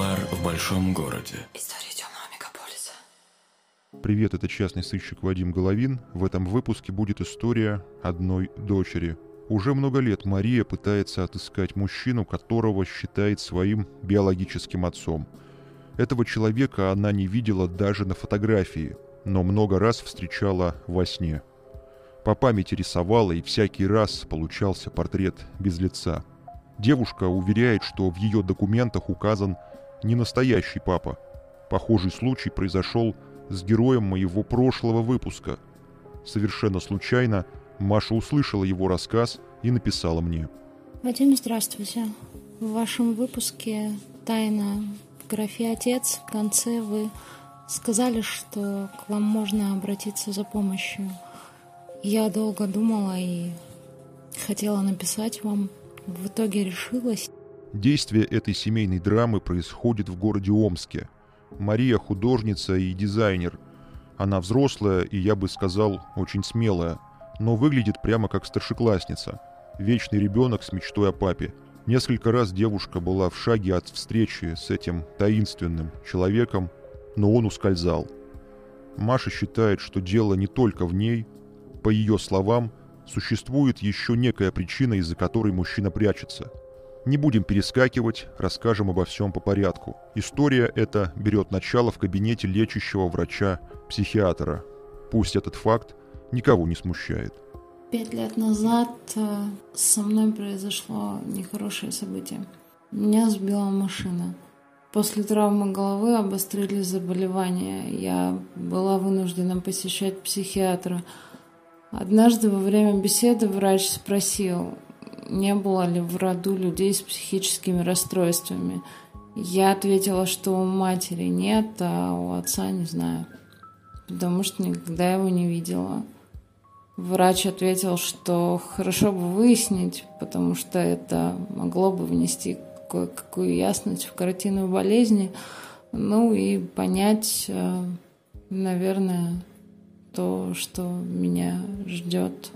Нуар в большом городе. История темного мегаполиса. Привет, это частный сыщик Вадим Головин. В этом выпуске будет история одной дочери. Уже много лет Мария пытается отыскать мужчину, которого считает своим биологическим отцом. Этого человека она не видела даже на фотографии, но много раз встречала во сне. По памяти рисовала, и всякий раз получался портрет без лица – Девушка уверяет, что в ее документах указан не настоящий папа. Похожий случай произошел с героем моего прошлого выпуска. Совершенно случайно Маша услышала его рассказ и написала мне. Вадим, здравствуйте. В вашем выпуске «Тайна» в графе «Отец» в конце вы сказали, что к вам можно обратиться за помощью. Я долго думала и хотела написать вам в итоге решилась. Действие этой семейной драмы происходит в городе Омске. Мария художница и дизайнер. Она взрослая и, я бы сказал, очень смелая, но выглядит прямо как старшеклассница. Вечный ребенок с мечтой о папе. Несколько раз девушка была в шаге от встречи с этим таинственным человеком, но он ускользал. Маша считает, что дело не только в ней. По ее словам, существует еще некая причина, из-за которой мужчина прячется. Не будем перескакивать, расскажем обо всем по порядку. История эта берет начало в кабинете лечащего врача-психиатра. Пусть этот факт никого не смущает. Пять лет назад э, со мной произошло нехорошее событие. Меня сбила машина. После травмы головы обострились заболевания. Я была вынуждена посещать психиатра – Однажды во время беседы врач спросил, не было ли в роду людей с психическими расстройствами. Я ответила, что у матери нет, а у отца не знаю, потому что никогда его не видела. Врач ответил, что хорошо бы выяснить, потому что это могло бы внести кое-какую ясность в картину болезни, ну и понять, э, наверное, то, что меня ждет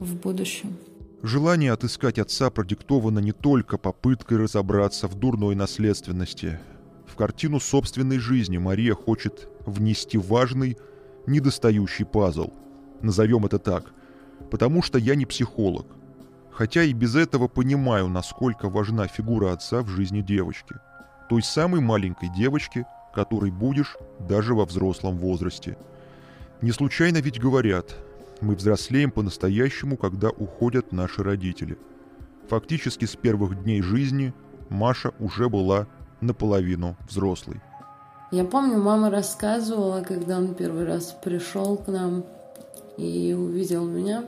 в будущем. Желание отыскать отца продиктовано не только попыткой разобраться в дурной наследственности. В картину собственной жизни Мария хочет внести важный, недостающий пазл. Назовем это так. Потому что я не психолог. Хотя и без этого понимаю, насколько важна фигура отца в жизни девочки. Той самой маленькой девочки, которой будешь даже во взрослом возрасте – не случайно ведь говорят, мы взрослеем по-настоящему, когда уходят наши родители. Фактически с первых дней жизни Маша уже была наполовину взрослой. Я помню, мама рассказывала, когда он первый раз пришел к нам и увидел меня.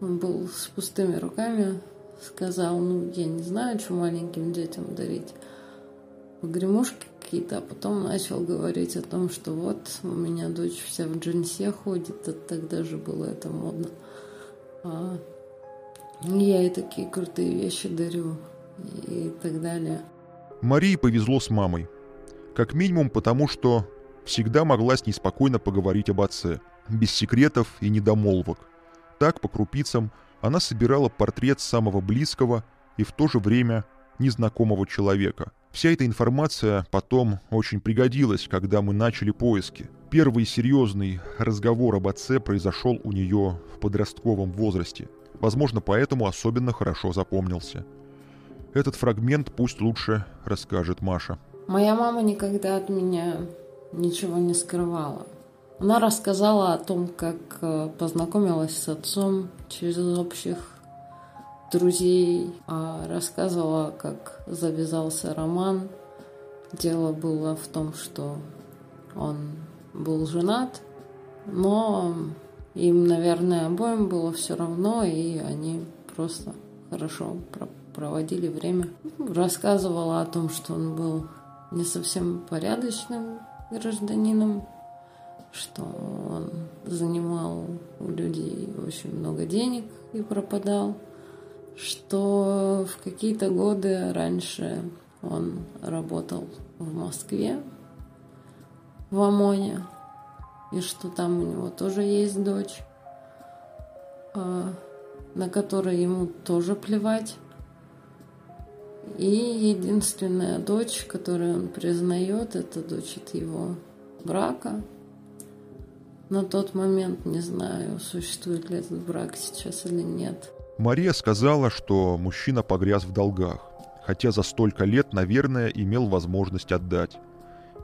Он был с пустыми руками, сказал, ну, я не знаю, что маленьким детям дарить. Погремушки какие-то, а потом начал говорить о том, что вот у меня дочь вся в джинсе ходит, а тогда же было это модно. А я ей такие крутые вещи дарю и так далее. Марии повезло с мамой. Как минимум потому, что всегда могла с ней спокойно поговорить об отце, без секретов и недомолвок. Так, по крупицам, она собирала портрет самого близкого и в то же время незнакомого человека – Вся эта информация потом очень пригодилась, когда мы начали поиски. Первый серьезный разговор об отце произошел у нее в подростковом возрасте. Возможно, поэтому особенно хорошо запомнился. Этот фрагмент пусть лучше расскажет Маша. Моя мама никогда от меня ничего не скрывала. Она рассказала о том, как э, познакомилась с отцом через общих друзей, а рассказывала, как завязался роман. Дело было в том, что он был женат, но им, наверное, обоим было все равно, и они просто хорошо проводили время. Рассказывала о том, что он был не совсем порядочным гражданином, что он занимал у людей очень много денег и пропадал что в какие-то годы раньше он работал в Москве, в ОМОНе, и что там у него тоже есть дочь, а, на которой ему тоже плевать. И единственная дочь, которую он признает, это дочь от его брака. На тот момент не знаю, существует ли этот брак сейчас или нет. Мария сказала, что мужчина погряз в долгах, хотя за столько лет, наверное, имел возможность отдать.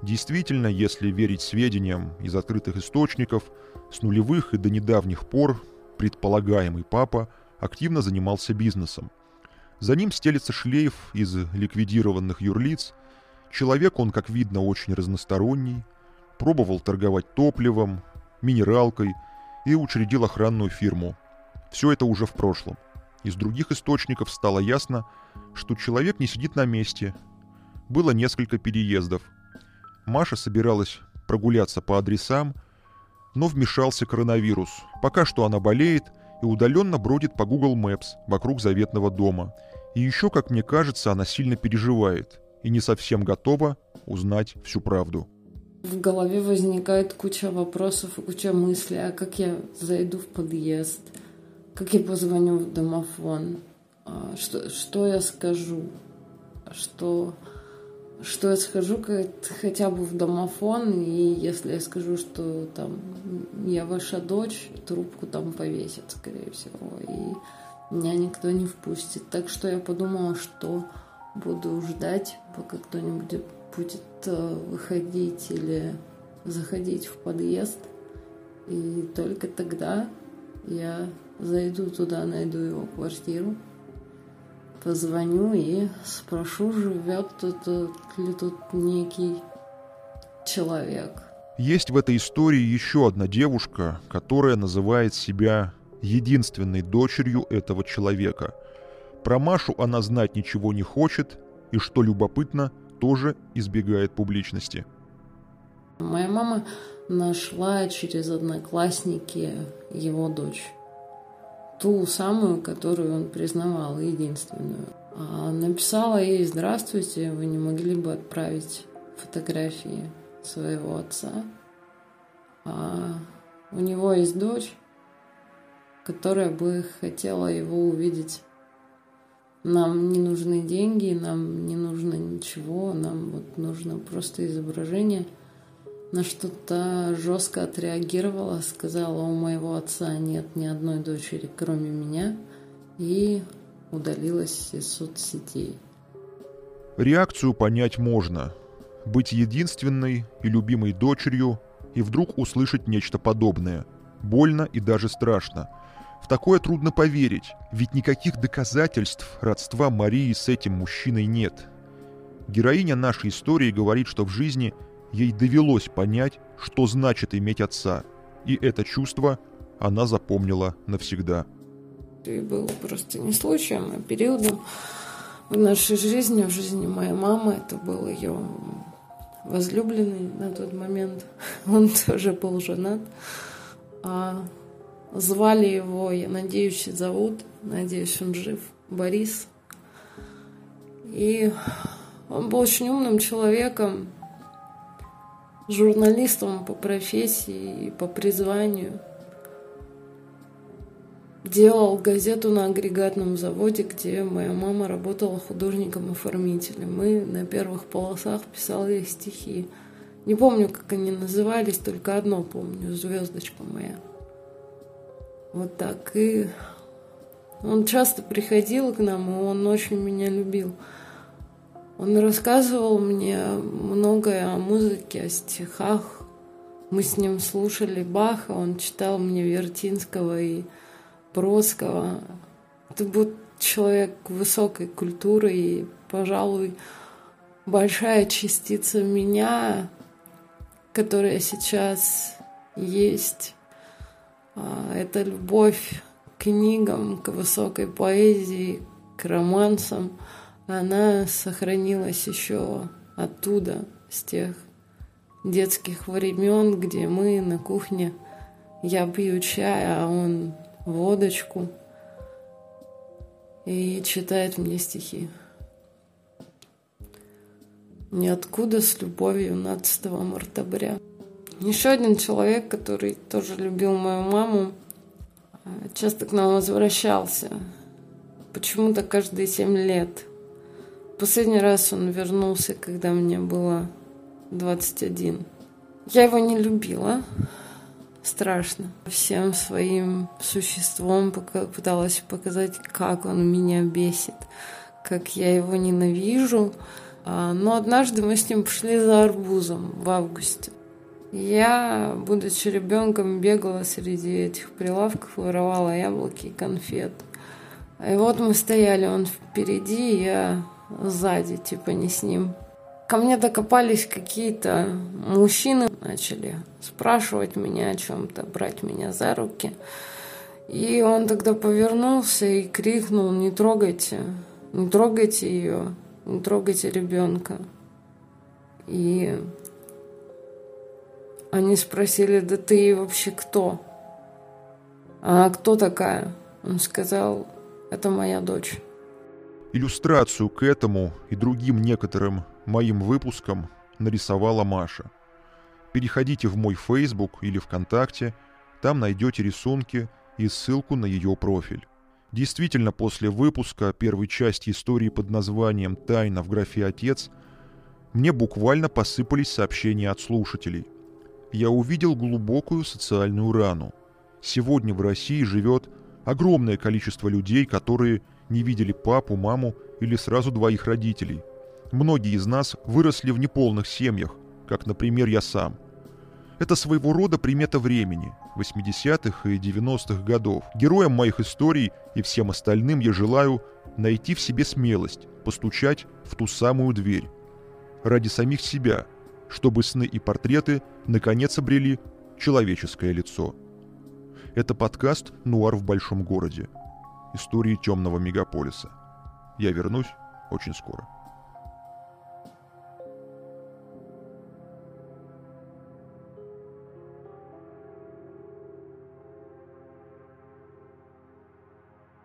Действительно, если верить сведениям из открытых источников, с нулевых и до недавних пор предполагаемый папа активно занимался бизнесом. За ним стелится шлейф из ликвидированных юрлиц. Человек он, как видно, очень разносторонний. Пробовал торговать топливом, минералкой и учредил охранную фирму. Все это уже в прошлом. Из других источников стало ясно, что человек не сидит на месте. Было несколько переездов. Маша собиралась прогуляться по адресам, но вмешался коронавирус. Пока что она болеет и удаленно бродит по Google Maps вокруг заветного дома. И еще, как мне кажется, она сильно переживает и не совсем готова узнать всю правду. В голове возникает куча вопросов и куча мыслей, а как я зайду в подъезд, как я позвоню в домофон, а, что, что я скажу, что, что я скажу хотя бы в домофон, и если я скажу, что там я ваша дочь, трубку там повесят, скорее всего, и меня никто не впустит. Так что я подумала, что буду ждать, пока кто-нибудь будет э, выходить или заходить в подъезд. И только тогда я зайду туда, найду его квартиру, позвоню и спрошу, живет тут э, ли тут некий человек. Есть в этой истории еще одна девушка, которая называет себя единственной дочерью этого человека. Про Машу она знать ничего не хочет, и, что любопытно, тоже избегает публичности. Моя мама нашла через одноклассники его дочь. Ту самую, которую он признавал, единственную. А написала ей «Здравствуйте, вы не могли бы отправить фотографии своего отца?» а У него есть дочь, которая бы хотела его увидеть нам не нужны деньги, нам не нужно ничего, нам вот нужно просто изображение. На что-то жестко отреагировала, сказала, у моего отца нет ни одной дочери, кроме меня, и удалилась из соцсетей. Реакцию понять можно. Быть единственной и любимой дочерью и вдруг услышать нечто подобное. Больно и даже страшно – в такое трудно поверить, ведь никаких доказательств родства Марии с этим мужчиной нет. Героиня нашей истории говорит, что в жизни ей довелось понять, что значит иметь отца, и это чувство она запомнила навсегда. И было просто не случаем, а периодом в нашей жизни, в жизни моей мамы. Это был ее возлюбленный на тот момент. Он тоже был женат. А Звали его, я надеюсь, зовут, надеюсь, он жив, Борис. И он был очень умным человеком, журналистом по профессии и по призванию. Делал газету на агрегатном заводе, где моя мама работала художником-оформителем. Мы на первых полосах писали стихи. Не помню, как они назывались, только одно помню, звездочка моя. Вот так. И он часто приходил к нам, и он очень меня любил. Он рассказывал мне многое о музыке, о стихах. Мы с ним слушали Баха, он читал мне Вертинского и Бродского. Это был человек высокой культуры и, пожалуй, большая частица меня, которая сейчас есть а, это любовь к книгам, к высокой поэзии, к романсам, она сохранилась еще оттуда, с тех детских времен, где мы на кухне, я пью чай, а он водочку и читает мне стихи. Ниоткуда с любовью 12 мартабря. Еще один человек, который тоже любил мою маму, часто к нам возвращался. Почему-то каждые семь лет. Последний раз он вернулся, когда мне было 21. Я его не любила. Страшно. Всем своим существом пыталась показать, как он меня бесит, как я его ненавижу. А, но однажды мы с ним пошли за арбузом в августе. Я, будучи ребенком, бегала среди этих прилавков, воровала яблоки и конфет. И вот мы стояли, он впереди, я сзади, типа не с ним. Ко мне докопались какие-то мужчины, начали спрашивать меня о чем-то, брать меня за руки. И он тогда повернулся и крикнул, не трогайте, не трогайте ее, не трогайте ребенка. И они спросили, да ты вообще кто? А кто такая? Он сказал, это моя дочь. Иллюстрацию к этому и другим некоторым моим выпускам нарисовала Маша. Переходите в мой Facebook или ВКонтакте, там найдете рисунки и ссылку на ее профиль. Действительно, после выпуска первой части истории под названием «Тайна в графе «Отец» мне буквально посыпались сообщения от слушателей. Я увидел глубокую социальную рану. Сегодня в России живет огромное количество людей, которые не видели папу, маму или сразу двоих родителей. Многие из нас выросли в неполных семьях, как, например, я сам. Это своего рода примета времени, 80-х и 90-х годов. Героям моих историй и всем остальным я желаю найти в себе смелость, постучать в ту самую дверь. Ради самих себя, чтобы сны и портреты наконец обрели человеческое лицо. Это подкаст «Нуар в большом городе». Истории темного мегаполиса. Я вернусь очень скоро.